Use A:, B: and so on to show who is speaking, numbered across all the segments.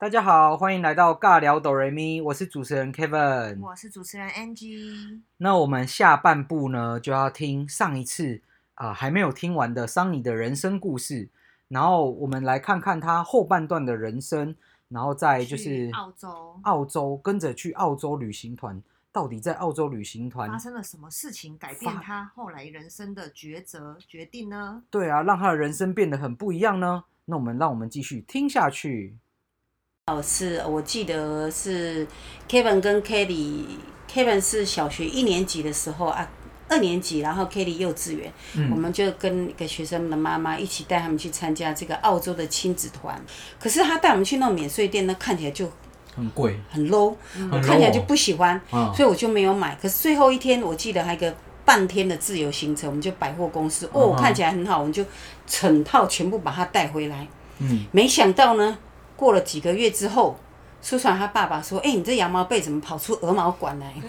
A: 大家好，欢迎来到尬聊哆瑞咪，我是主持人 Kevin，
B: 我是主持人 Angie。
A: 那我们下半部呢，就要听上一次啊、呃、还没有听完的桑尼的人生故事，然后我们来看看他后半段的人生，然后再就是
B: 澳洲，
A: 澳洲跟着去澳洲旅行团，到底在澳洲旅行团
B: 发生了什么事情，改变他后来人生的抉择决定呢？
A: 对啊，让他的人生变得很不一样呢。那我们让我们继续听下去。
C: 哦，是我记得是 Kevin 跟 Kelly，Kevin 是小学一年级的时候啊，二年级，然后 Kelly 幼稚园，嗯、我们就跟一个学生的妈妈一起带他们去参加这个澳洲的亲子团。可是他带我们去那种免税店呢，看起来就
A: 很贵，
C: 很 low，我看起来就不喜欢，嗯、所以我就没有买。可是最后一天，我记得还有一个半天的自由行程，我们就百货公司，哦，看起来很好，我们就整套全部把它带回来。嗯，没想到呢。过了几个月之后，苏传他爸爸说：“哎、欸，你这羊毛被怎么跑出鹅毛管来？”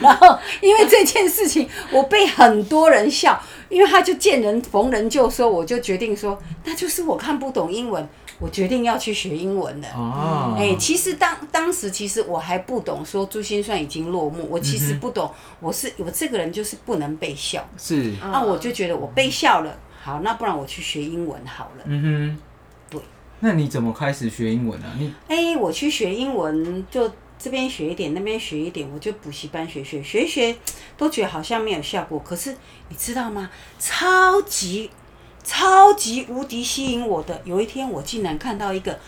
C: 然后因为这件事情，我被很多人笑，因为他就见人逢人就说，我就决定说，那就是我看不懂英文，我决定要去学英文了。哦，哎、欸，其实当当时其实我还不懂，说珠心算已经落幕，我其实不懂，我是我这个人就是不能被笑。
A: 是，
C: 那我就觉得我被笑了，好，那不然我去学英文好了。嗯哼。
A: 那你怎么开始学英文呢、啊？你
C: 哎、欸，我去学英文，就这边学一点，那边学一点，我就补习班学学学一学，都觉得好像没有效果。可是你知道吗？超级超级无敌吸引我的，有一天我竟然看到一个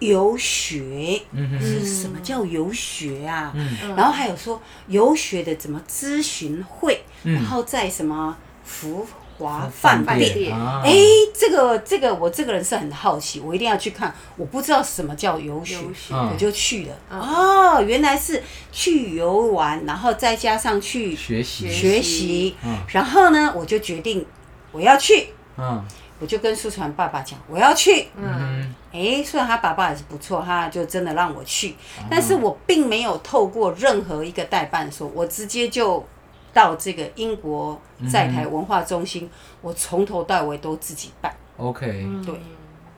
C: 游学，嗯哼，是什么叫游学啊？嗯，然后还有说游学的怎么咨询会，嗯、然后在什么服。华饭店，哎，这个这个我这个人是很好奇，我一定要去看。我不知道什么叫游学，学我就去了。嗯、哦，原来是去游玩，然后再加上去学习学习。嗯、然后呢，我就决定我要去。嗯，我就跟苏传爸爸讲我要去。嗯，哎，虽然他爸爸也是不错，他就真的让我去，嗯、但是我并没有透过任何一个代办说，我直接就。到这个英国在台文化中心，嗯、我从头到尾都自己办。
A: OK，
C: 对，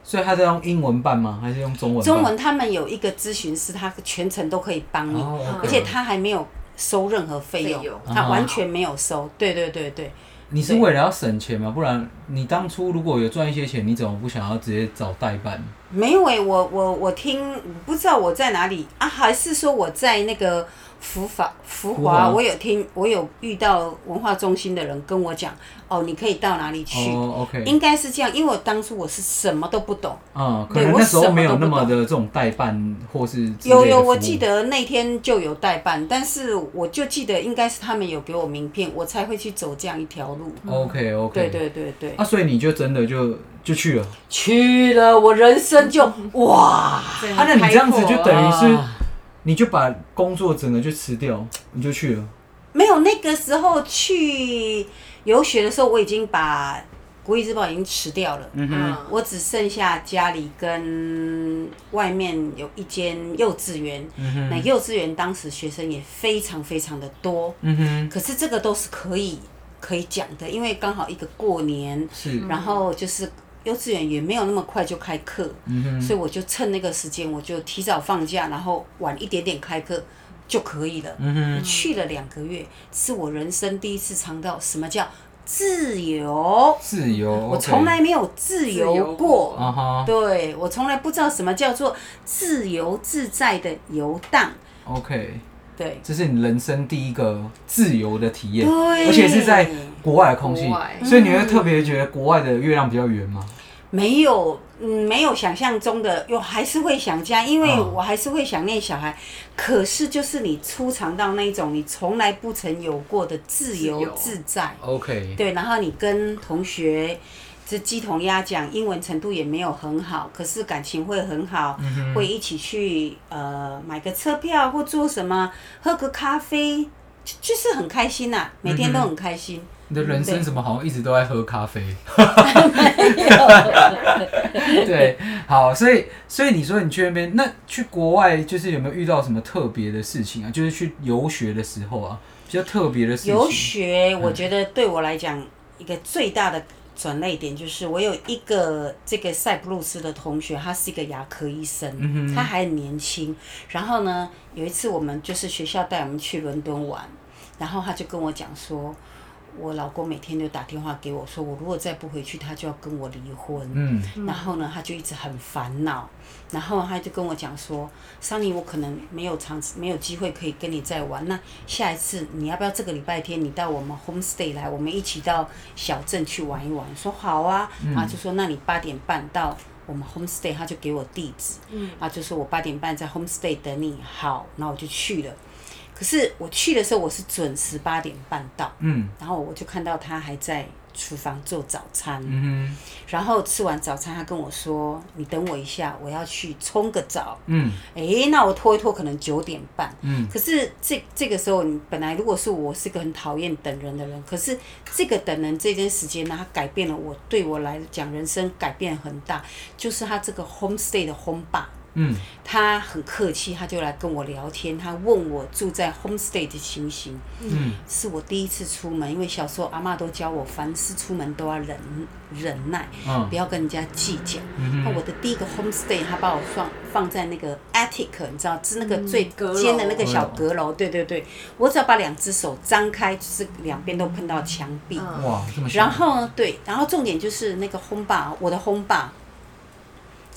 A: 所以他在用英文办吗？还是用中文？
C: 中文他们有一个咨询师，他全程都可以帮你，而且他还没有收任何费用，用他完全没有收。啊、对对对对。
A: 你是为了要省钱吗？不然你当初如果有赚一些钱，你怎么不想要直接找代办？
C: 没有诶、欸，我我我听不知道我在哪里啊？还是说我在那个？福法福华，我有听，我有遇到文化中心的人跟我讲，哦，你可以到哪里去？
A: 哦，OK，
C: 应该是这样，因为我当初我是什么都不懂，
A: 嗯，可能那时候没有那么的这种代办或是
C: 有有，我记得那天就有代办，但是我就记得应该是他们有给我名片，我才会去走这样一条路。
A: OK OK，
C: 对对对对，
A: 啊，所以你就真的就就去了，
C: 去了，我人生就 哇，啊，
A: 那你这样子就等于是。你就把工作整个就辞掉，你就去了。
C: 没有，那个时候去游学的时候，我已经把《国语日报》已经辞掉了。嗯哼，我只剩下家里跟外面有一间幼稚园。嗯哼，那幼稚园当时学生也非常非常的多。嗯哼，可是这个都是可以可以讲的，因为刚好一个过年，是，然后就是。幼稚园也没有那么快就开课，嗯、哼所以我就趁那个时间，我就提早放假，然后晚一点点开课就可以了。嗯、哼去了两个月，是我人生第一次尝到什么叫自由。
A: 自由，
C: 我从来没有自由过。由对，我从来不知道什么叫做自由自在的游荡。
A: OK。
C: 对，
A: 这是你人生第一个自由的体验，对而且是在国外的空气，所以你会特别觉得国外的月亮比较圆吗？
C: 没有，嗯，没有想象中的，又还是会想家，因为我还是会想念小孩。哦、可是就是你初尝到那种你从来不曾有过的自由自在。
A: OK，
C: 对，然后你跟同学。是鸡同鸭讲，英文程度也没有很好，可是感情会很好，嗯、会一起去呃买个车票或做什么，喝个咖啡，就，就是很开心呐、啊，每天都很开心。
A: 你的人生怎么好像一直都在喝咖啡？对，好，所以所以你说你去那边，那去国外就是有没有遇到什么特别的事情啊？就是去游学的时候啊，比较特别的事情。
C: 游学，我觉得对我来讲。嗯一个最大的转捩点，就是我有一个这个塞浦路斯的同学，他是一个牙科医生，
A: 嗯
C: 他还很年轻。然后呢，有一次我们就是学校带我们去伦敦玩，然后他就跟我讲说。我老公每天都打电话给我，说我如果再不回去，他就要跟我离婚。
A: 嗯，
C: 然后呢，他就一直很烦恼。然后他就跟我讲说：“桑尼，我可能没有长没有机会可以跟你再玩。那下一次你要不要这个礼拜天你到我们 homestay 来，我们一起到小镇去玩一玩？”说好啊。然后就说：“那你八点半到我们 homestay。”他就给我地址。嗯。啊，就说我八点半在 homestay 等你。好，然后我就去了。可是我去的时候，我是准时八点半到，
A: 嗯，
C: 然后我就看到他还在厨房做早餐，
A: 嗯
C: 然后吃完早餐，他跟我说：“你等我一下，我要去冲个澡。”
A: 嗯，
C: 哎，那我拖一拖，可能九点半，
A: 嗯，
C: 可是这这个时候，你本来如果是我是个很讨厌等人的人，可是这个等人这段时间呢，他改变了我，对我来讲人生改变很大，就是他这个 homestay 的 home bar。
A: 嗯，
C: 他很客气，他就来跟我聊天，他问我住在 homestay 的情形。
A: 嗯，
C: 是我第一次出门，因为小时候阿妈都教我，凡事出门都要忍忍耐，
A: 嗯
C: 不要跟人家计较。
A: 嗯
C: 那我的第一个 homestay，他把我放放在那个 attic，你知道，是那个最尖的那个小阁楼。对对对，我只要把两只手张开，就是两边都碰到墙壁。
B: 嗯
A: 哇，这么小。
C: 然后，对，然后重点就是那个 home bar，我的 home bar，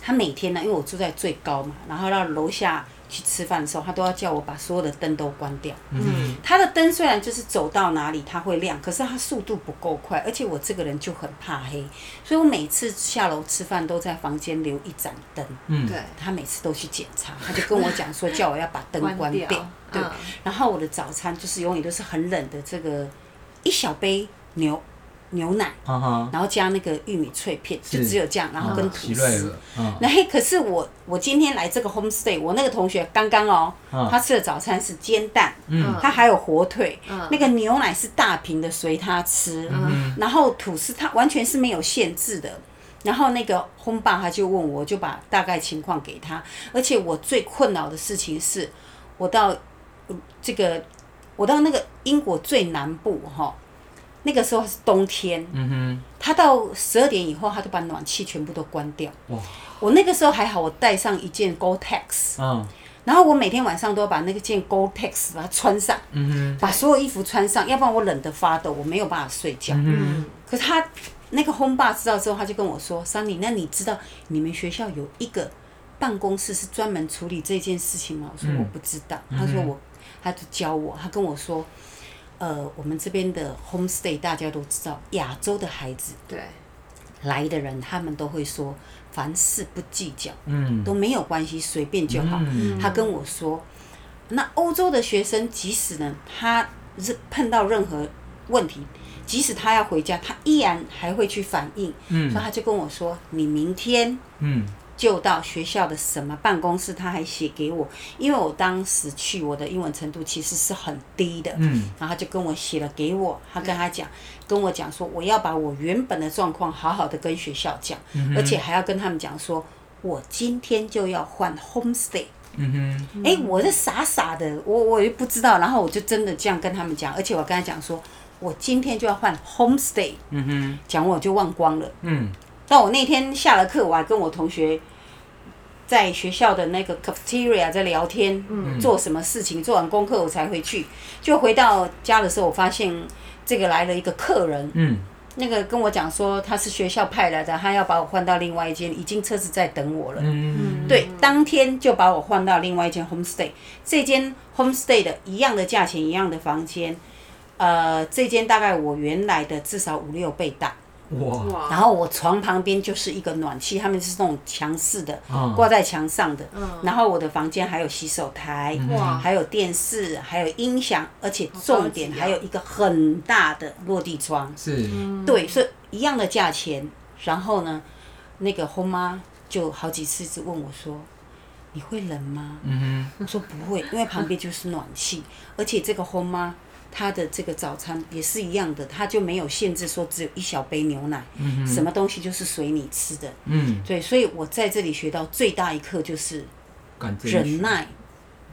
C: 他每天呢，因为我住在最高嘛，然后到楼下去吃饭的时候，他都要叫我把所有的灯都关掉。
A: 嗯
C: 他的灯虽然就是走到哪里它会亮，可是它速度不够快，而且我这个人就很怕黑，所以我每次下楼吃饭都在房间留一盏灯。
A: 嗯，
B: 对，
C: 他每次都去检查，他就跟我讲说叫我要把灯关
B: 关
C: 掉。
B: 掉
C: 对，
B: 嗯
C: 然后我的早餐就是永远都是很冷的这个一小杯牛牛奶，然后加那个玉米脆片，就只有这样，然后跟吐司。
A: 了，嗯，
C: 那嘿，可是我我今天来这个 homestay，我那个同学刚刚哦，
A: 嗯
C: 他吃的早餐是煎蛋，
A: 嗯。
C: 他还有火腿，
B: 嗯。
C: 那个牛奶是大瓶的随他吃，
A: 嗯。
C: 然后吐司他完全是没有限制的。然后那个 home bar 他就问我，就把大概情况给他。而且我最困扰的事情是，我到呃这个我到那个英国最南部哈，那个时候是冬天，
A: 嗯哼
C: 他到十二点以后，他就把暖气全部都关掉。我那个时候还好，我带上一件 Gore-Tex，
A: 嗯
C: 然后我每天晚上都要把那个件 Gore-Tex 把它穿上，
A: 嗯哼
C: 把所有衣服穿上，要不然我冷得发抖，我没有办法睡觉。
A: 哼，
B: 嗯，
C: 可是他那个 home bar 知道之后，他就跟我说：“Sunny，那你知道你们学校有一个办公室是专门处理这件事情吗？”我说：“
A: 嗯
C: 我不知道。他说我，他就教我，他跟我说：“呃，我们这边的 homestay 大家都知道，亚洲的孩子
B: 对，
C: 来的人，他们都会说凡事不计较。”
A: 嗯，
C: 都没有关系，随便就好。
A: 嗯
C: 他跟我说，那欧洲的学生，即使呢，他是碰到任何问题，即使他要回家，他依然还会去反应。
A: 嗯
C: 所以他就跟我说，你明天
A: 嗯
C: 就到学校的什么办公室，他还写给我，因为我当时去，我的英文程度其实是很低的。
A: 嗯。
C: 然后他就跟我写了给我，他跟他讲，跟我讲说，我要把我原本的状况好好的跟学校讲，
A: 嗯
C: 而且还要跟他们讲说，我今天就要换 homestay。
A: 嗯哼，
C: 哎、我是傻傻的，我我也不知道，然后我就真的这样跟他们讲，而且我跟他讲说，我今天就要换 homestay，
A: 嗯哼，
C: 讲我就忘光了。
A: 嗯。
C: 但我那天下了课，我还跟我同学在学校的那个 cafeteria 在聊天，做什么事情，做完功课我才回去。就回到家的时候，我发现这个来了一个客人，
A: 嗯
C: 那个跟我讲说他是学校派来的，他要把我换到另外一间，已经车子在等我了。
A: 嗯
C: 对，当天就把我换到另外一间 homestay，这间 homestay 的一样的价钱，一样的房间，呃，这间大概我原来的至少五六倍大。
A: 哇，
C: 然后我床旁边就是一个暖气，他们是那种墙式的，
A: 嗯
C: 挂在墙上的。
B: 嗯
C: 然后我的房间还有洗手台，
B: 哇
C: 还有电视，还有音响，而且重
B: 点
C: 还有一个很大的落地窗。
A: 是，
C: 对，所以一样的价钱。然后呢，那个后妈就好几次一直问我说：“你会冷吗？”
A: 嗯
C: 我说不会，因为旁边就是暖气，而且这个后妈她的这个早餐也是一样的，他就没有限制说只有一小杯牛奶，
A: 嗯
C: 什么东西就是随你吃的。
A: 嗯，
C: 对，所以我在这里学到最大一课就是忍耐，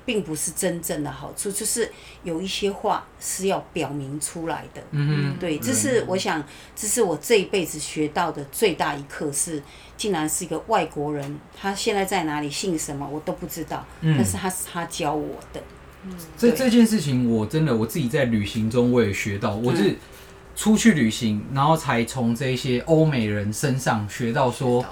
C: 并不是真正的好处，就是有一些话是要表明出来的。
A: 嗯哼，
C: 对，这是我想，这是我这一辈子学到的最大一课，是竟然是一个外国人，他现在在哪里，姓什么我都不知道，
A: 嗯、
C: 但是他是他教我的。
B: 嗯，
A: 这这件事情我真的我自己在旅行中我也学到，我是出去旅行，然后才从这些欧美人身上学到说，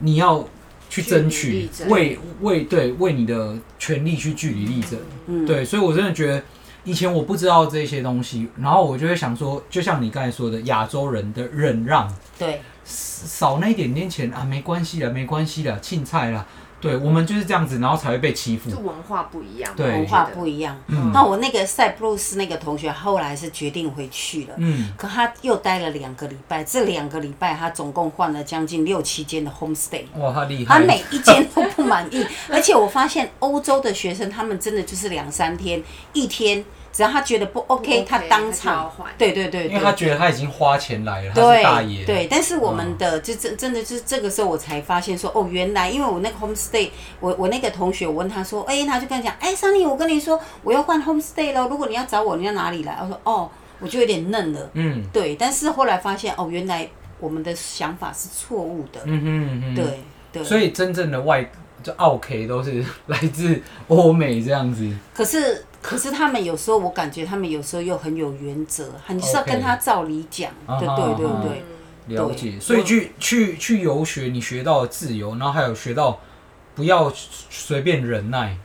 A: 你要。去争取为为对为你的权利去据理力争，嗯，对，所以我真的觉得以前我不知道这些东西，然后我就会想说，就像你刚才说的，亚洲人的忍让，
C: 对，
A: 少那一点点钱啊，没关系的，没关系的，青菜了。对，我们就是这样子，然后才会被欺负。
D: 就文化不一样，
A: 对，
C: 文化不一样。嗯，那我那个塞浦路斯那个同学后来是决定回去了，嗯，可他又待了两个礼拜，这两个礼拜他总共换了将近六七间的 homestay。
A: 哇，他厉害！
C: 他每一间都不满意，而且我发现欧洲的学生他们真的就是两三天，一天。只要他觉得不 OK，, 不 OK 他当场，对对对，
A: 因为他觉得他已经花钱来了，
C: 对
A: 他是大爷。
C: 对，但是我们的就真真的就是这个时候我才发现说，哦，原来因为我那个 homestay，我我那个同学，我问他说，哎、欸，他就跟他讲，哎、欸，桑尼，我跟你说，我要换 homestay 了，如果你要找我，你要哪里来？我说，哦，我就有点嫩了，嗯，对，但是后来发现，哦，原来我们的想法是错误的，嗯哼嗯哼，对对，
A: 所以真正的外就奥 K 都是 来自欧美这样子，
C: 可是。可是他们有时候，我感觉他们有时候又很有原则，你是要跟他照理讲，okay. 对对对对。
A: 了解，所以去去去游学，你学到了自由，然后还有学到不要随便忍耐，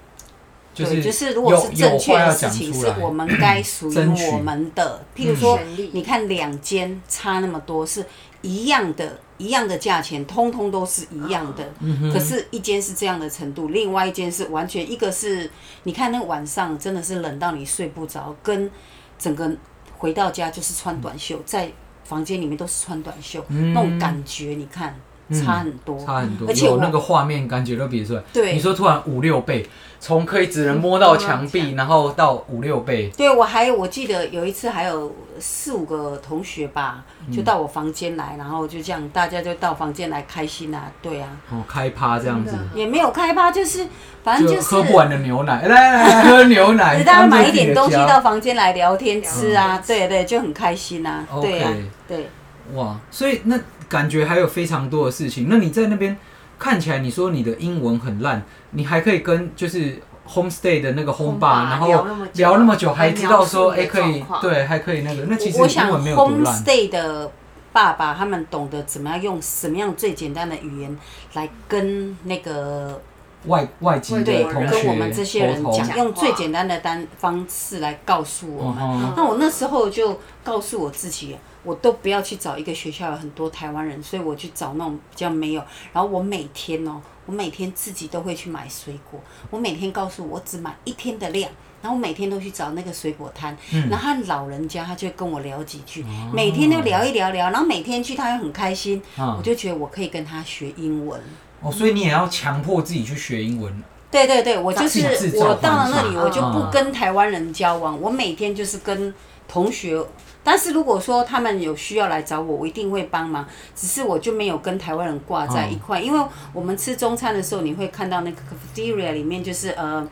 A: 就是
C: 就是如果是正确的事情，是我们该属于我们的。譬如说，你看两间差那么多，是一样的。一样的价钱，通通都是一样的。嗯、可是，一间是这样的程度，另外一间是完全一个是，你看那个晚上真的是冷到你睡不着，跟整个回到家就是穿短袖，在房间里面都是穿短袖，嗯、那种感觉，你看。差很多，
A: 差很多，而且有那个画面感觉都比出来。对，你说突然五六倍，从可以只能摸到墙壁，然后到五六倍。
C: 对，我还有我记得有一次还有四五个同学吧，就到我房间来，然后就这样大家就到房间来开心啊，对啊。
A: 哦，开趴这样子。
C: 也没有开趴，就是反正就是
A: 喝不完的牛奶，来来来喝牛奶。
C: 大家买一点东西到房间来聊天吃啊，对对，就很开心啊，对啊，对。
A: 哇，所以那。感觉还有非常多的事情。那你在那边看起来，你说你的英文很烂，你还可以跟就是 homestay 的那个 home bar，然后聊那么久，还知道说哎、欸、可以对，还可以那个。那其实英文没有多烂。
C: homestay 的爸爸他们懂得怎么样用什么样最简单的语言来跟那个
A: 外外籍的同学
C: 跟我们这些人讲，用最简单的单方式来告诉我们。Uh. 那我那时候就告诉我自己。我都不要去找一个学校有很多台湾人，所以我去找那种比较没有。然后我每天哦，我每天自己都会去买水果。我每天告诉我，我只买一天的量。然后我每天都去找那个水果摊，嗯、然后他老人家他就跟我聊几句，哦，每天都聊一聊聊。然后每天去他又很开心，哦，我就觉得我可以跟他学英文。
A: 哦，所以你也要强迫自己去学英文。
C: 对对对，我就是我到了那里，我就不跟台湾人交往，哦，我每天就是跟同学。但是如果说他们有需要来找我，我一定会帮忙。只是我就没有跟台湾人挂在一块，因为我们吃中餐的时候，你会看到那个 cafeteria 里面就是呃，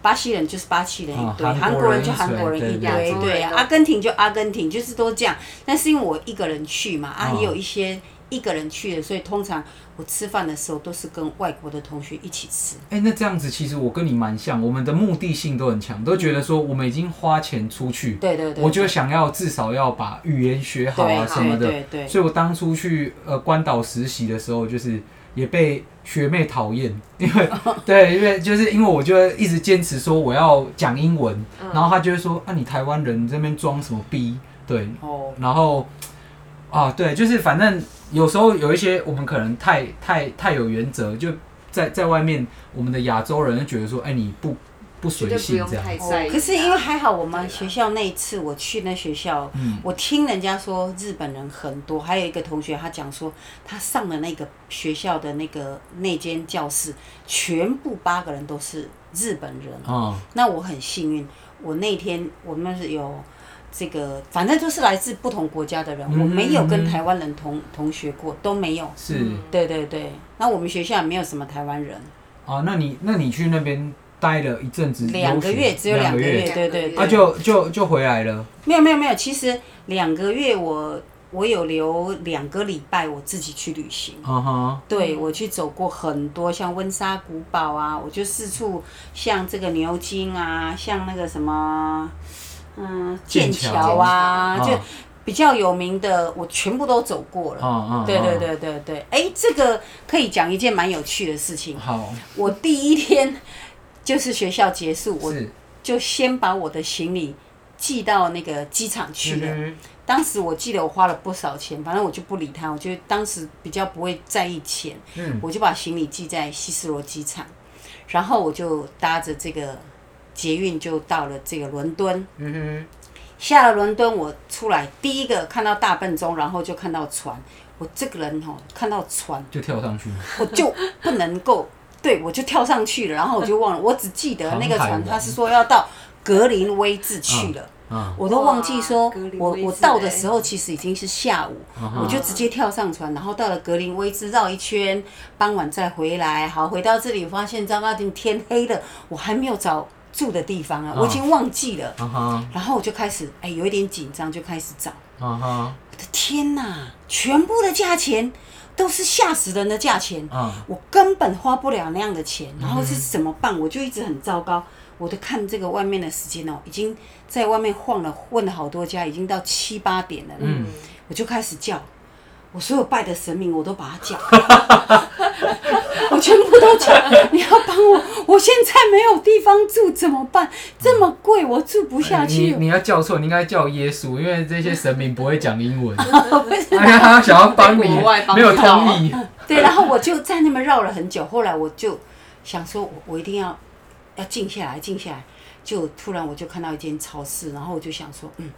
C: 巴西人就是巴西人一堆，韩国人就韩国人一堆，对啊，阿根廷就阿根廷，就是都这样。但是因为我一个人去嘛，啊，也有一些。一个人去的，所以通常我吃饭的时候都是跟外国的同学一起吃。
A: 哎、欸，那这样子其实我跟你蛮像，我们的目的性都很强，都觉得说我们已经花钱出去，
C: 对对对，
A: 我就想要至少要把语言学好啊什么的。对对对。所以我当初去呃关岛实习的时候，就是也被学妹讨厌，因为 对，因为就是因为我就一直坚持说我要讲英文，嗯、然后他就会说啊，你台湾人这边装什么逼？对，哦，然后啊对，就是反正。有时候有一些我们可能太太太有原则，就在在外面，我们的亚洲人就觉得说，哎，你不不随性这样。
C: 哦，可是因为还好，我们学校那一次我去那学校，我听人家说日本人很多，还有一个同学他讲说，他上的那个学校的那个那间教室，全部八个人都是日本人。哦。那我很幸运，我那天我们是有。这个反正就是来自不同国家的人，嗯、我没有跟台湾人同同学过，都没有。
A: 是，
C: 对对对。那我们学校也没有什么台湾人。
A: 哦，那你那你去那边待了一阵子，
C: 两个月，只有两个月，对对对，
A: 啊就就就回来了。
C: 没有没有没有，其实两个月我我有留两个礼拜我自己去旅行。
A: 嗯哼，
C: 对，我去走过很多像温莎古堡啊，我就四处像这个牛津啊，像那个什么，嗯，剑桥啊，就。比较有名的，我全部都走过了。
A: 嗯嗯。
C: 对对对对对，哎、欸，这个可以讲一件蛮有趣的事情。
A: 好。
C: 我第一天就是学校结束，我就先把我的行李寄到那个机场去了。嗯、当时我记得我花了不少钱，反正我就不理他，我就当时比较不会在意钱。
A: 嗯。
C: 我就把行李寄在希斯罗机场，然后我就搭着这个捷运就到了这个伦敦。
A: 嗯哼。
C: 下了伦敦，我出来第一个看到大笨钟，然后就看到船。我这个人哈，看到船
A: 就跳上去，
C: 我就不能够，对我就跳上去了，然后我就忘了，我只记得那个船，他是说要到格林威治去了，
A: 嗯，
C: 我都忘记说，我我到的时候其实已经是下午，我就直接跳上船，然后到了格林威治绕一圈，傍晚再回来，好，回到这里发现糟糕，天黑了，我还没有找。住的地方啊，我已经忘记了。
A: Uh huh.
C: 然后我就开始哎、欸，有一点紧张，就开始找。
A: Uh huh.
C: 我的天哪，全部的价钱都是吓死人的价钱。
A: Uh huh.
C: 我根本花不了那样的钱。然后是怎么办？我就一直很糟糕。我都看这个外面的时间哦，已经在外面晃了，问了好多家，已经到七八点了。
A: 嗯，
C: 我就开始叫。我所有拜的神明，我都把它叫，我全部都叫。你要帮我，我现在没有地方住，怎么办？这么贵，我住不下去。
A: 你你要叫错，你应该叫耶稣，因为这些神明不会讲英文。哎呀，他想要帮你，没有通译。
C: 对，然后我就在那边绕了很久。后来我就想说，我我一定要要静下来，静下来。就突然我就看到一间超市，然后我就想说，嗯。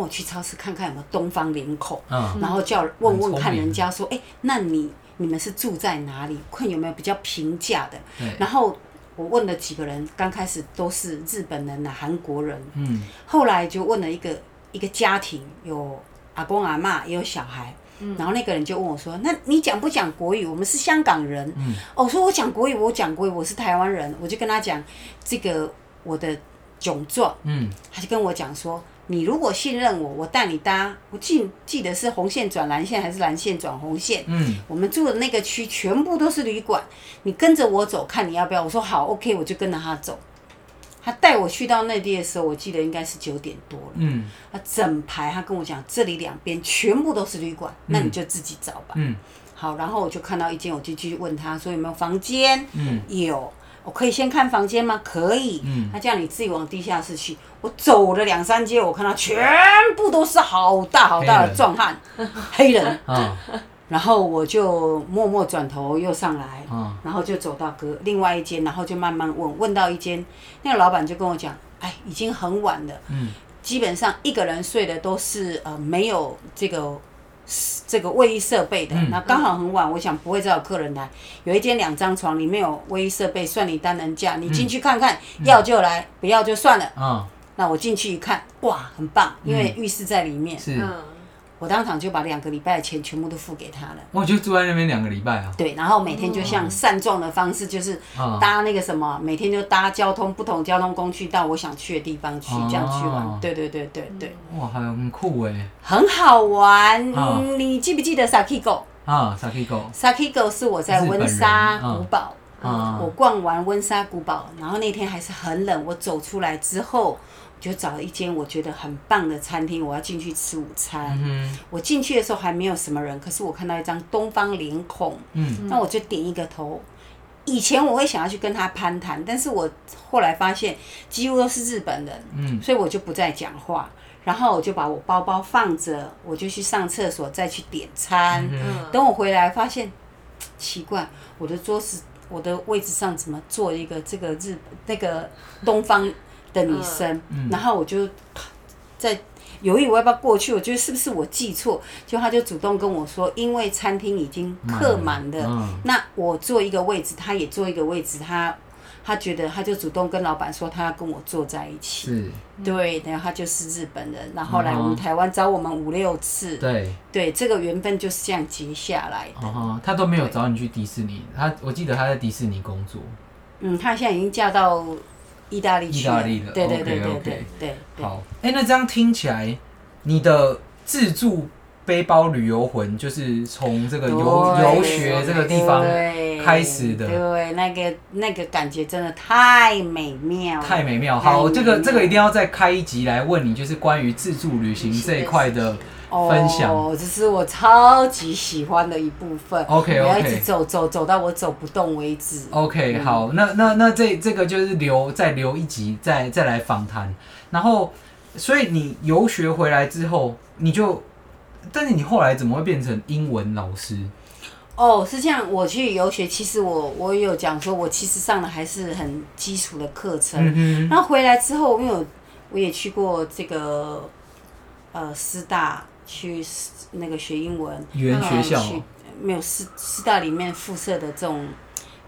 C: 我去超市看看有没有东方脸孔，
A: 嗯、
C: 然后叫问问看人家说，哎、欸，那你你们是住在哪里？看有没有比较平价的。
A: 对
C: 然后我问了几个人，刚开始都是日本人呐、韩国人。
A: 嗯。
C: 后来就问了一个一个家庭，有阿公阿妈，也有小孩。嗯。然后那个人就问我说：“那你讲不讲国语？我们是香港人。”
A: 嗯。
C: 我说我讲国语，我讲国语，我是台湾人。我就跟他讲这个我的窘状。
A: 嗯。
C: 他就跟我讲说。你如果信任我，我带你搭，我记记得是红线转蓝线还是蓝线转红线？
A: 嗯，
C: 我们住的那个区全部都是旅馆，你跟着我走，看你要不要。我说好，OK，我就跟着他走。他带我去到内地的时候，我记得应该是九点多了。
A: 嗯，
C: 他整排他跟我讲，这里两边全部都是旅馆，那你就自己找吧。
A: 嗯，
C: 好，然后我就看到一间，我就继续问他说有没有房间？
A: 嗯，
C: 有。我可以先看房间吗？可以。
A: 嗯，
C: 他叫你自己往地下室去。我走了两三阶，我看到全部都是好大好大的壮汉，黑人。
A: 啊。
C: 然后我就默默转头又上来，
A: 啊。
C: 然后就走到隔另外一间，然后就慢慢问，问到一间，那个老板就跟我讲，哎，已经很晚了。
A: 嗯。基
C: 本上一个人睡的都是呃没有这个。这个卫浴设备的，那刚好很晚，我想不会再有客人来。有一间两张床，里面有卫浴设备，算你单人价，你进去看看，要就来，不要就算了。那我进去一看，哇，很棒，因为浴室在里面。
A: 是。
C: 我当场就把两个礼拜的钱全部都付给他了。
A: 我就住在那边两个礼拜啊。
C: 对，然后每天就像散状的方式，就是搭那个什么，每天就搭交通不同交通工具到我想去的地方去，这样去玩。对对对对对。
A: 哇，很酷哎。
C: 很好玩，你记不记得 Sakiko？
A: 啊，Sakiko。
C: Sakiko 是我在温莎古堡，我逛完温莎古堡，然后那天还是很冷，我走出来之后。就找了一间我觉得很棒的餐厅，我要进去吃午餐。
A: 嗯、
C: 我进去的时候还没有什么人，可是我看到一张东方脸孔，
A: 嗯、
C: 那我就点一个头。以前我会想要去跟他攀谈，但是我后来发现几乎都是日本人，
A: 嗯、
C: 所以我就不再讲话。然后我就把我包包放着，我就去上厕所，再去点餐。
A: 嗯、
C: 等我回来发现奇怪，我的桌子、我的位置上怎么坐一个这个日那个东方？的女生，
A: 嗯、
C: 然后我就在犹豫我要不要过去，我觉得是不是我记错，就他就主动跟我说，因为餐厅已经客满了，
A: 嗯、
C: 那我坐一个位置，他也坐一个位置，他他觉得他就主动跟老板说他要跟我坐在一起，
A: 是，
C: 对，然后他就是日本人，然后来我们台湾找我们五六次，
A: 对，
C: 对，这个缘分就是这样结下来的。
A: 他都没有找你去迪士尼，他我记得他在迪士尼工作。
C: 嗯，他现在已经嫁到意大利去。意大利的，对对对对对。
A: 好，哎、欸，那这样听起来，你的自助背包旅游魂就是从这个游游学这个地方开始的。
C: 对，对那个那个感觉真的太美妙，
A: 太美妙。好，这个这个一定要再开一集来问你，就是关于自助旅行这一块的。分享
C: 哦，这是我超级喜欢的一部分。
A: OK OK，我要
C: 一直走走走到我走不动为止。
A: OK，好，那那那这这个就是留再留一集再再来访谈。然后，所以你游学回来之后，你就，但是你后来怎么会变成英文老师？
C: 哦，是这样。我去游学，其实我我有讲说，我其实上的还是很基础的课程。嗯然后回来之后，因为我我也去过这个呃师大。去那个学英文，
A: 语言学校
C: 去没有师师大里面附设的这种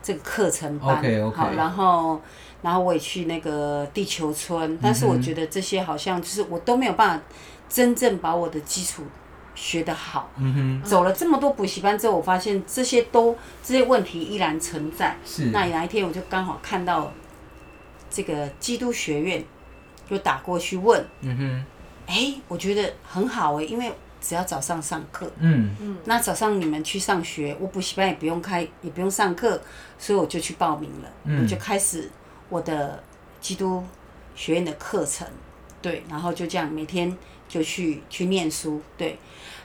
C: 这个课程班好，然后然后我也去那个地球村，但是我觉得这些好像就是我都没有办法真正把我的基础学得好。嗯哼，走了这么多补习班之后，我发现这些都这些问题依然存在。
A: 是，
C: 那哪一天我就刚好看到这个基督学院，就打过去问。嗯哼。哎、欸，我觉得很好哎、欸，因为只要早上上课，嗯。嗯，那早上你们去上学，我补习班也不用开，也不用上课，所以我就去报名了，嗯，我就开始我的基督学院的课程，对，然后就这样每天就去去念书，对，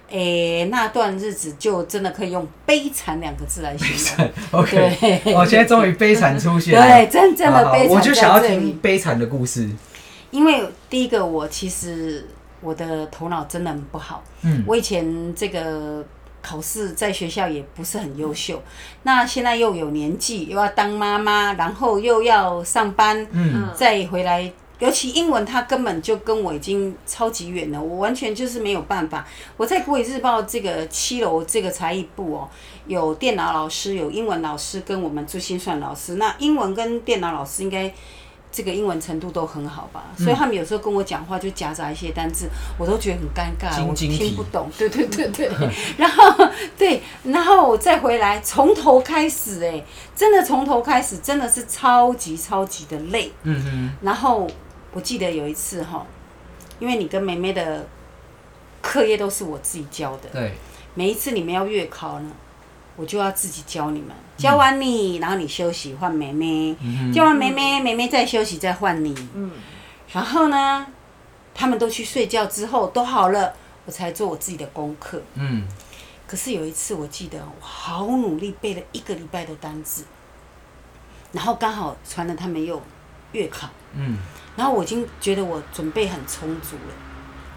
C: 哎、欸，那段日子就真的可以用悲惨两个字来形容
A: ，OK，我、哦、现在终于悲惨出现了，
C: 对，真正的悲惨，
A: 我就想要听悲惨的故事。
C: 因为第一个，我其实我的头脑真的很不好。嗯，我以前这个考试在学校也不是很优秀，那现在又有年纪，又要当妈妈，然后又要上班，嗯，再回来，尤其英文，它根本就跟我已经超级远了，我完全就是没有办法。我在国语日报这个七楼这个才艺部哦，有电脑老师，有英文老师，跟我们珠心算老师。那英文跟电脑老师应该。这个英文程度都很好吧，嗯、所以他们有时候跟我讲话就夹杂一些单字，我都觉得很尴尬，我听不懂。对对对对，然后对，然后我再回来从头开始，哎，真的从头开始，真的是超级超级的累。嗯嗯。然后我记得有一次哈，因为你跟梅梅的课业都是我自己教的，
A: 对，
C: 每一次你们要月考呢。我就要自己教你们，教完你，然后你休息换妹妹，嗯、教完妹妹，妹妹再休息再换你，嗯、然后呢，他们都去睡觉之后都好了，我才做我自己的功课。嗯、可是有一次我记得我好努力背了一个礼拜的单字，然后刚好传了他们又月考，嗯、然后我已经觉得我准备很充足了。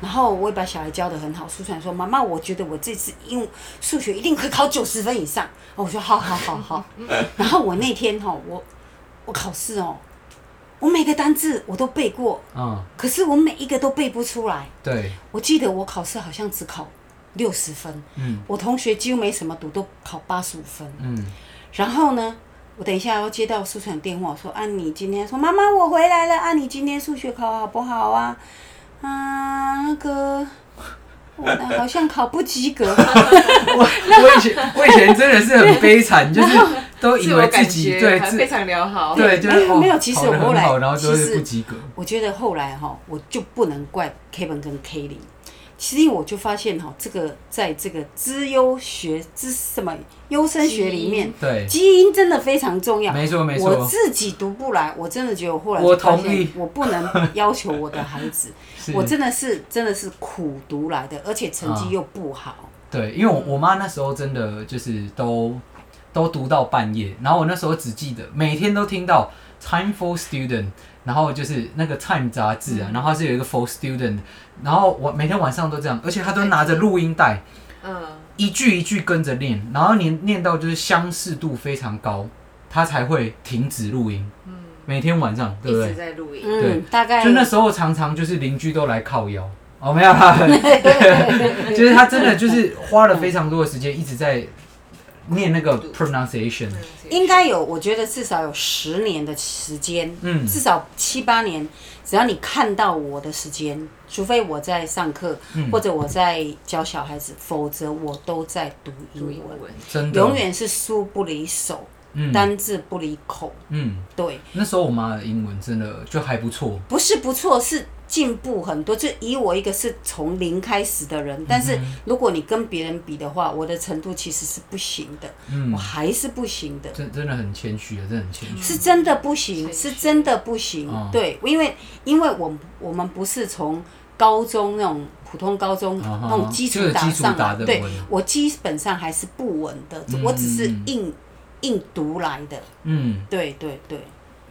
C: 然后我也把小孩教得很好，苏传说：“妈妈，我觉得我这次英文数学一定可以考九十分以上。”我说：“好好好好。” 然后我那天哈，我我考试哦，我每个单字我都背过，嗯，可是我每一个都背不出来。
A: 对，
C: 我记得我考试好像只考六十分，嗯，我同学几乎没什么读，都考八十五分，嗯。然后呢，我等一下要接到苏传电话，我说：“啊，你今天说妈妈我回来了啊，你今天数学考好不好啊？”啊，那个，我好像考不及格。我
A: 我以前我以前真的是很悲惨，就是 都以为自己对
B: 非常良好，
A: 对，就是
C: 没有没有。其实我后来
A: 然后就是不及格。
C: 我觉得后来哈，我就不能怪 Kevin 跟 Kelly。其实我就发现哈，这个在这个资优学资什么优生学里面，
A: 对
C: 基因真的非常重要。
A: 没错没错。
C: 我自己读不来，我真的觉得我后来我同意，我不能要求我的孩子，我真的是真的是苦读来的，而且成绩又不好。
A: 对，因为我我妈那时候真的就是都都读到半夜，然后我那时候只记得每天都听到 Time for Student。然后就是那个《Time》杂志啊，然后它是有一个 For Student，然后我每天晚上都这样，而且他都拿着录音带，嗯，一句一句跟着念，然后念念到就是相似度非常高，他才会停止录音。嗯，每天晚上对不对？
B: 一直在录音。
A: 对，
C: 嗯，大概
A: 就那时候常常就是邻居都来靠腰。哦，没有啦，就是他真的就是花了非常多的时间一直在。念那个 pronunciation，
C: 应该有，我觉得至少有十年的时间，嗯，至少七八年。只要你看到我的时间，除非我在上课，嗯、或者我在教小孩子，否则我都在读英文，
A: 真的，
C: 永远是书不离手。嗯，单字不离口，
A: 嗯，
C: 对。
A: 那时候我妈的英文真的就还不错，
C: 不是不错，是进步很多。就以我一个是从零开始的人，但是如果你跟别人比的话，我的程度其实是不行的，嗯，我还是不行的。
A: 真真的很谦虚啊，真的很谦虚。
C: 是真的不行，是真的不行。哦、对，因为因为我我们不是从高中那种普通高中那种基础打上来，对，我基本上还是不稳的，嗯、我只是硬。硬读来的，嗯，对对对，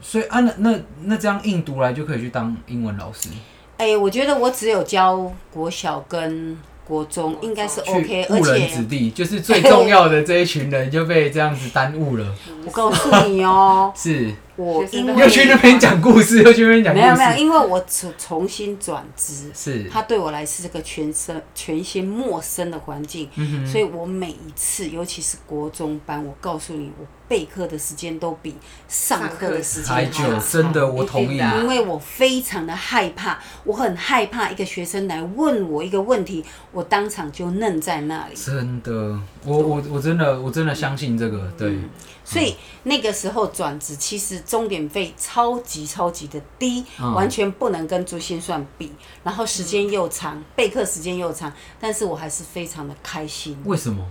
A: 所以啊，那那那这样硬读来就可以去当英文老师？
C: 哎、欸，我觉得我只有教国小跟。国中应该是 OK，而且
A: 误人子弟就是最重要的这一群人就被这样子耽误了。
C: 我告诉你哦，
A: 是
C: 我因为
A: 又去那边讲故事，又去那边讲故事。
C: 没有没有，因为我重重新转职，
A: 是
C: 他对我来是个全新全新陌生的环境，嗯、所以我每一次，尤其是国中班，我告诉你，我备课的时间都比上课的时间还久。
A: 真的，我同意。
C: 因为我非常的害怕，我很害怕一个学生来问我一个问题。我当场就愣在那里。
A: 真的，我我我真的我真的相信这个，对。嗯、
C: 所以那个时候转职，其实钟点费超级超级的低，嗯、完全不能跟珠心算比。然后时间又长，嗯、备课时间又长，但是我还是非常的开心。
A: 为什么？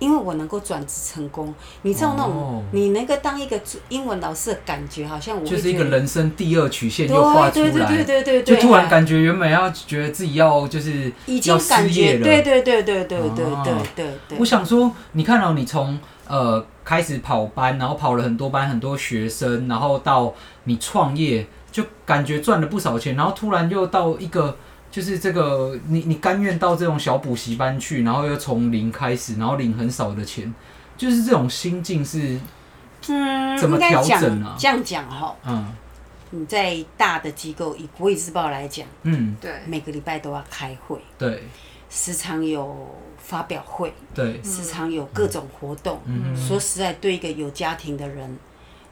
C: 因为我能够转职成功，你知道那种、哦、你能够当一个英文老师的感觉，好像我
A: 就是一个人生第二曲线又画出来，
C: 对对对对对对，
A: 就突然感觉原本要觉得自己要就是
C: 已经感觉对对对对对对对对对。
A: 我想说，你看到你从呃开始跑班，然后跑了很多班，很多学生，然后到你创业，就感觉赚了不少钱，然后突然又到一个。就是这个，你你甘愿到这种小补习班去，然后又从零开始，然后领很少的钱，就是这种心境是，嗯，怎么调整呢？
C: 这样讲哈，嗯，你在大的机构以国语日报来讲，嗯，对，每个礼拜都要开会，
A: 对，
C: 时常有发表会，
A: 对，
C: 时常有各种活动，嗯，说实在，对一个有家庭的人。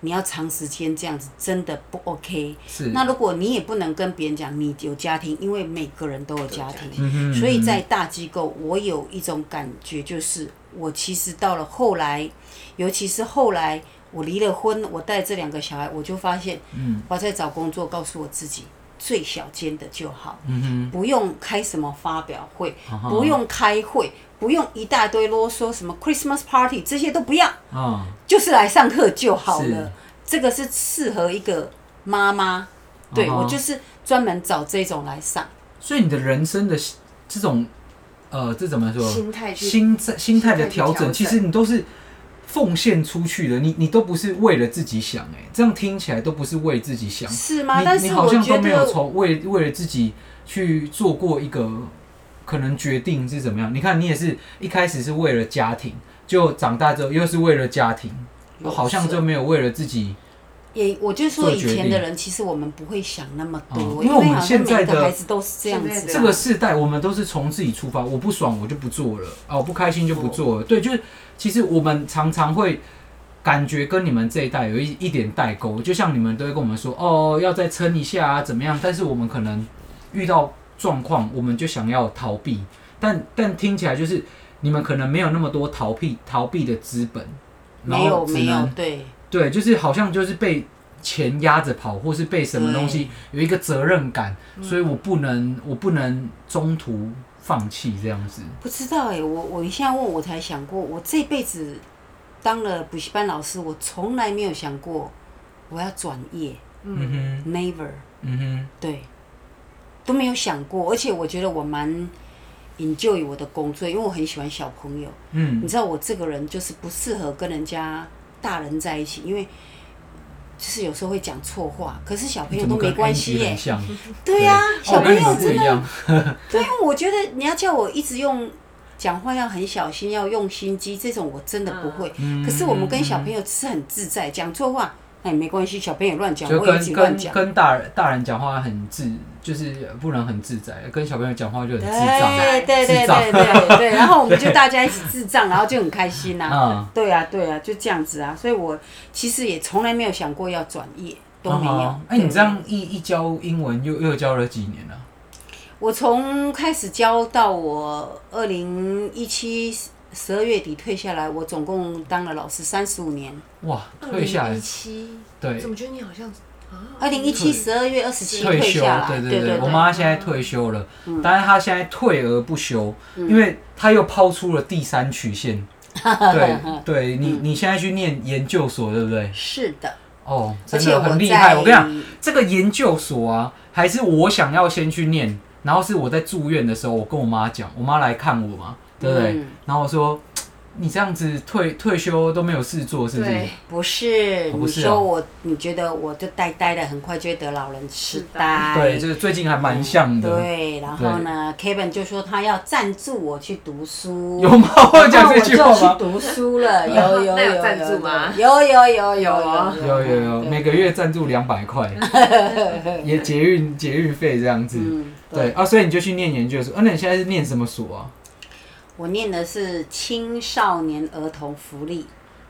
C: 你要长时间这样子真的不 OK。
A: 是。
C: 那如果你也不能跟别人讲你有家庭，因为每个人都有家庭，所以在大机构，我有一种感觉，就是我其实到了后来，尤其是后来我离了婚，我带这两个小孩，我就发现，嗯，我在找工作，告诉我自己。最小间的就好，不用开什么发表会，哦、不用开会，不用一大堆啰嗦，什么 Christmas party 这些都不要，哦、就是来上课就好了。这个是适合一个妈妈，对、哦、我就是专门找这种来上。
A: 所以你的人生的这种，呃，这怎么说？
B: 心态
A: 心心态的调整，其实你都是。奉献出去的，你你都不是为了自己想，哎，这样听起来都不是为自己想，
C: 是吗？
A: 你
C: 但是
A: 你好像都没有从为为了自己去做过一个可能决定是怎么样？你看，你也是一开始是为了家庭，就长大之后又是为了家庭，我好像就没有为了自己。
C: 也，我就说以前的人，其实我们不会想那么多，
A: 嗯、因为我们现在的
C: 孩子都是这样子。
A: 这个世代，我们都是从自己出发，我不爽我就不做了啊，我不开心就不做了。对，就是。其实我们常常会感觉跟你们这一代有一一点代沟，就像你们都会跟我们说哦，要再撑一下啊，怎么样？但是我们可能遇到状况，我们就想要逃避，但但听起来就是你们可能没有那么多逃避逃避的资本，
C: 没有没有对
A: 对，就是好像就是被钱压着跑，或是被什么东西有一个责任感，对所以我不能我不能中途。放弃这样子，
C: 不知道哎、欸，我我你现在问我才想过，我这辈子当了补习班老师，我从来没有想过我要转业，嗯哼，never，嗯哼，对，都没有想过，而且我觉得我蛮 enjoy 我的工作，因为我很喜欢小朋友，嗯，你知道我这个人就是不适合跟人家大人在一起，因为。就是有时候会讲错话，可是小朋友都没关系耶。对呀，小朋友真的。对，我觉得你要叫我一直用讲话要很小心，要用心机，这种我真的不会。可是我们跟小朋友是很自在，讲错话。那也没关系，小朋友乱讲，我也乱讲。
A: 跟大人大人讲话很自，就是不能很自在。跟小朋友讲话就很智障，
C: 对对对对对对。然后我们就大家一起智障，然后就很开心呐。对啊对啊，就这样子啊。所以我其实也从来没有想过要转业，都没有。
A: 哎，你这样一一教英文，又又教了几年了？
C: 我从开始教到我二零一七十二月底退下来，我总共当了老师三十五年。
A: 哇，退下来。对。
B: 怎么觉得你好像？
C: 二零一七十二月二十七
A: 退休，对对对，我妈现在退休了，但是她现在退而不休，因为她又抛出了第三曲线。对，对你你现在去念研究所，对不对？
C: 是的。
A: 哦，真的很厉害。我跟你讲，这个研究所啊，还是我想要先去念，然后是我在住院的时候，我跟我妈讲，我妈来看我嘛，对不对？然后我说。你这样子退退休都没有事做，是不是？
C: 不是，你说我，你觉得我就呆呆的，很快就会得老人痴呆。
A: 对，就是最近还蛮像的。
C: 对，然后呢，Kevin 就说他要赞助我去读书。
A: 有吗？我讲这句话吗？
C: 我就去读书了，有有有
B: 赞助吗？
C: 有有有有
A: 有有有，每个月赞助两百块，也捷运捷运费这样子。对啊，所以你就去念研究所。啊，那你现在是念什么所啊？
C: 我念的是青少年儿童福利。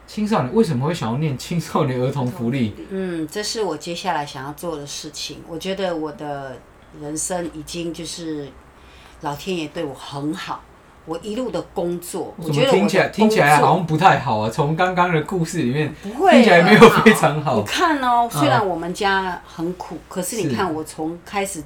A: 青少年为什么会想要念青少年儿童福利？
C: 嗯，这是我接下来想要做的事情。我觉得我的人生已经就是老天爷对我很好。我一路的工作，我觉得
A: 听起来听起来好像不太好啊。从刚刚的故事里面，不会听起来没有非常好。
C: 你看哦，虽然我们家很苦，嗯、可是你看我从开始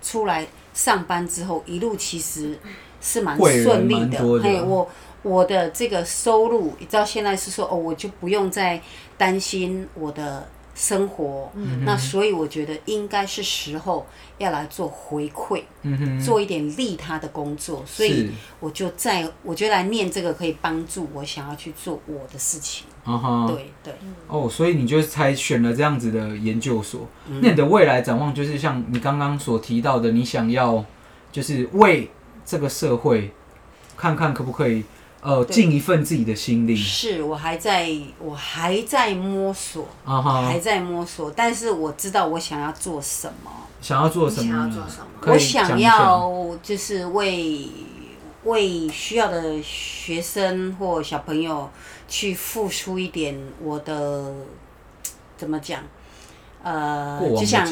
C: 出来上班之后，一路其实。是蛮顺利的，嘿，我我的这个收入，你知道现在是说哦，我就不用再担心我的生活，嗯、那所以我觉得应该是时候要来做回馈，嗯、哼做一点利他的工作，所以我就在我觉得来念这个可以帮助我想要去做我的事情，对对，
A: 哦，所以你就才选了这样子的研究所，嗯、那你的未来展望就是像你刚刚所提到的，你想要就是为。这个社会，看看可不可以，呃，尽一份自己的心力。
C: 是我还在，我还在摸索，uh. 还在摸索。但是我知道我想要做什么。
A: 想要做什么？
B: 想要做什么？
C: 我想要就是为为需要的学生或小朋友去付出一点我的，怎么讲？呃，就像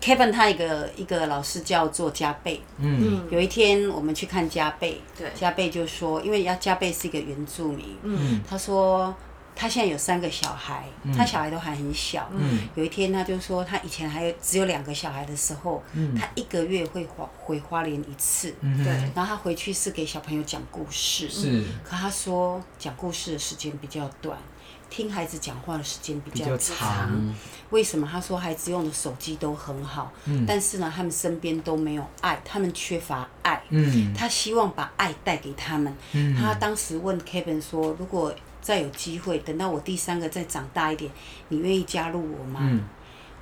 C: Kevin 他一个一个老师叫做加倍。嗯，有一天我们去看加倍，对，加倍就说，因为要加倍是一个原住民。嗯，他说他现在有三个小孩，嗯、他小孩都还很小。嗯，有一天他就说，他以前还有只有两个小孩的时候，嗯、他一个月会回回花莲一次。嗯，对。然后他回去是给小朋友讲故事。是。可他说讲故事的时间比较短。听孩子讲话的时间比较长，为什么？他说孩子用的手机都很好，嗯、但是呢，他们身边都没有爱，他们缺乏爱。嗯、他希望把爱带给他们。嗯、他当时问 Kevin 说：“如果再有机会，等到我第三个再长大一点，你愿意加入我吗？”嗯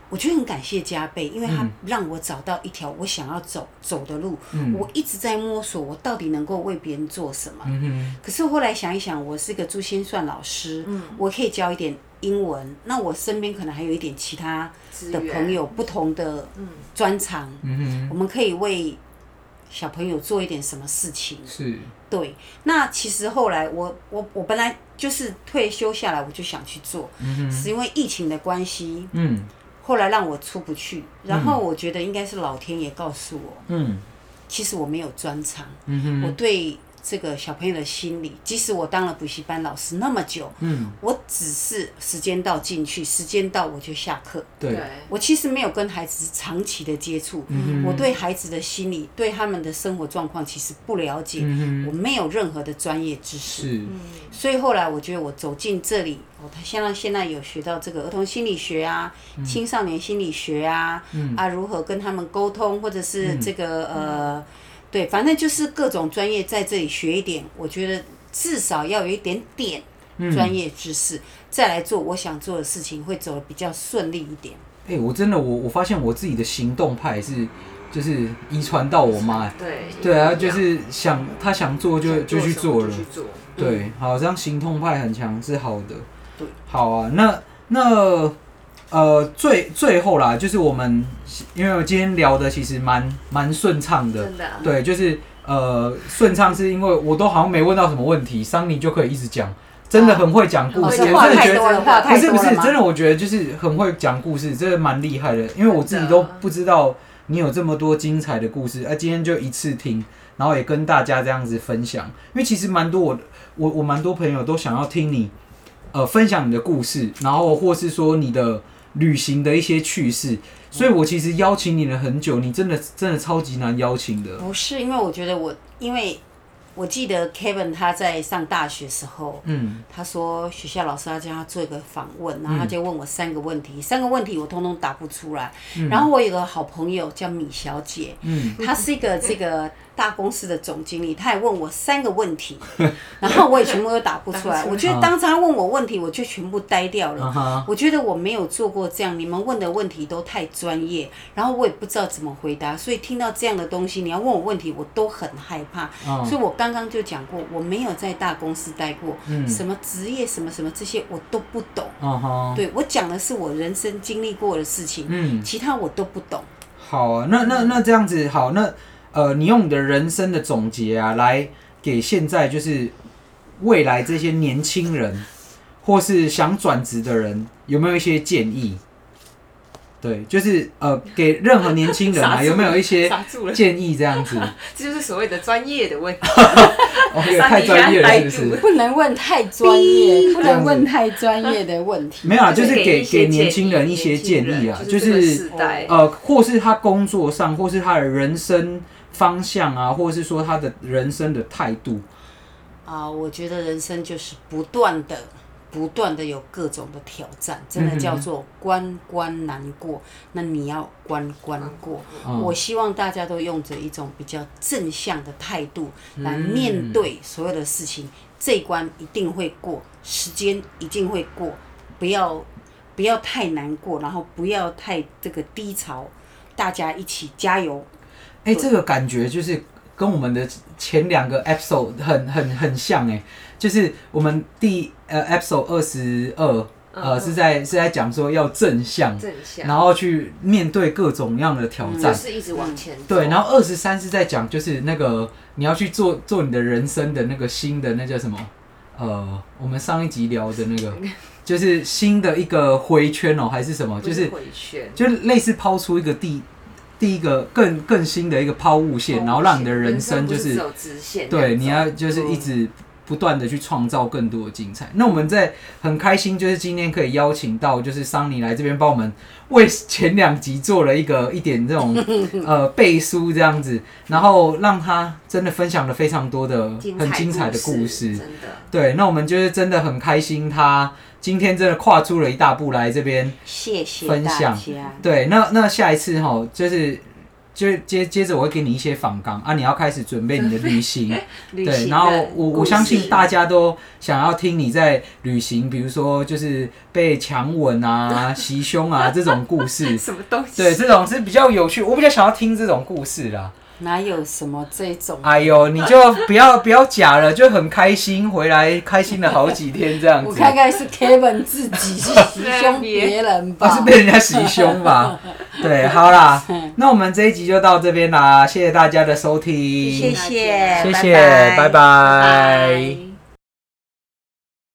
C: 我觉得很感谢加倍，因为他让我找到一条我想要走走的路。嗯、我一直在摸索，我到底能够为别人做什么。嗯、可是后来想一想，我是个珠心算老师，嗯、我可以教一点英文。那我身边可能还有一点其他的朋友，不同的专长。嗯、我们可以为小朋友做一点什么事情。是。对。那其实后来我我我本来就是退休下来，我就想去做，嗯、是因为疫情的关系。嗯。后来让我出不去，然后我觉得应该是老天爷告诉我，嗯，其实我没有专长，嗯哼，我对。这个小朋友的心理，即使我当了补习班老师那么久，嗯，我只是时间到进去，时间到我就下课。对，我其实没有跟孩子长期的接触，嗯，我对孩子的心理，对他们的生活状况其实不了解，嗯，我没有任何的专业知识，是，所以后来我觉得我走进这里，我现在现在有学到这个儿童心理学啊，嗯、青少年心理学啊，嗯、啊，如何跟他们沟通，或者是这个、嗯、呃。对，反正就是各种专业在这里学一点，我觉得至少要有一点点专业知识，嗯、再来做我想做的事情，会走的比较顺利一点。哎、欸，我真的，我我发现我自己的行动派是，就是遗传到我妈。对。对啊，就是想她想做就就去做了。去做。对，好，这样行动派很强是好的。对。好啊，那那。呃，最最后啦，就是我们，因为我今天聊的其实蛮蛮顺畅的，真的，对，就是呃顺畅是因为我都好像没问到什么问题，桑尼就可以一直讲，真的很会讲故事，我真的觉得不是不是，真的我觉得就是很会讲故事，真的蛮厉害的，因为我自己都不知道你有这么多精彩的故事，而，今天就一次听。
A: 然后也跟大家这样子分享。因为其实蛮多我我我蛮多朋友都想要听你呃分享你的故事，然后或是说你的旅行的一些趣事，所以我其实邀请你了很久，你真的真的超级难邀请的。
C: 不是，因为我觉得我因为。我记得 Kevin 他在上大学时候，嗯，他说学校老师要叫他做一个访问，然后他就问我三个问题，嗯、三个问题我通通答不出来。嗯、然后我有个好朋友叫米小姐，嗯，她是一个这个。大公司的总经理，他也问我三个问题，然后我也全部都答不出来。我觉得当他问我问题，我就全部呆掉了。我觉得我没有做过这样，你们问的问题都太专业，然后我也不知道怎么回答。所以听到这样的东西，你要问我问题，我都很害怕。所以我刚刚就讲过，我没有在大公司待过，什么职业什么什么这些我都不懂。对，我讲的是我人生经历过的事情，其他我都不懂。
A: 好啊，那那那这样子好那。呃，你用你的人生的总结啊，来给现在就是未来这些年轻人，或是想转职的人，有没有一些建议？对，就是呃，给任何年轻人啊，有没有一些建议？这样子，
B: 这就是所谓的专业的问题。
A: 太专业了，是不是？
C: 不能问太专业，不能问太专业的问题。
A: 没有啊，就是给给年轻人一些建议啊，就是呃，或是他工作上，或是他的人生。方向啊，或者是说他的人生的态度
C: 啊，我觉得人生就是不断的、不断的有各种的挑战，真的叫做关关难过。那你要关关过。我希望大家都用着一种比较正向的态度来面对所有的事情，这一关一定会过，时间一定会过，不要不要太难过，然后不要太这个低潮，大家一起加油。
A: 哎、欸，这个感觉就是跟我们的前两个 episode 很很很像哎，就是我们第呃 episode 二十二呃是在是在讲说要正向，正向，然后去面对各种样的挑
B: 战，是一直往前。
A: 对，然后二十三是在讲就是那个你要去做做你的人生的那个新的那叫什么呃，我们上一集聊的那个 就是新的一个回圈哦，还是什么？就是回圈，就是类似抛出一个地。第一个更更新的一个抛物线，然后让你的人生就是对，你要就是一直不断的去创造更多的精彩。那我们在很开心，就是今天可以邀请到就是桑尼来这边帮我们为前两集做了一个一点这种 呃背书这样子，然后让他真的分享了非常多的很精彩的故事，对。那我们就是真的很开心他。今天真的跨出了一大步来这边，谢谢分享。对，那那下一次哈，就是就接接着我会给你一些访纲啊，你要开始准备你的旅行。对，然后我我相信大家都想要听你在旅行，比如说就是被强吻啊、袭胸啊这种故事。
B: 什么东西？
A: 对，这种是比较有趣，我比较想要听这种故事啦。
C: 哪有什么这种？
A: 哎呦，你就不要 不要假了，就很开心回来，开心了好几天这样子。
C: 我看看是 Kevin 自己是袭胸别人吧？
A: 是被人家袭胸吧？对，好啦，那我们这一集就到这边啦，谢谢大家的收听，
C: 谢谢，
A: 谢谢，拜拜。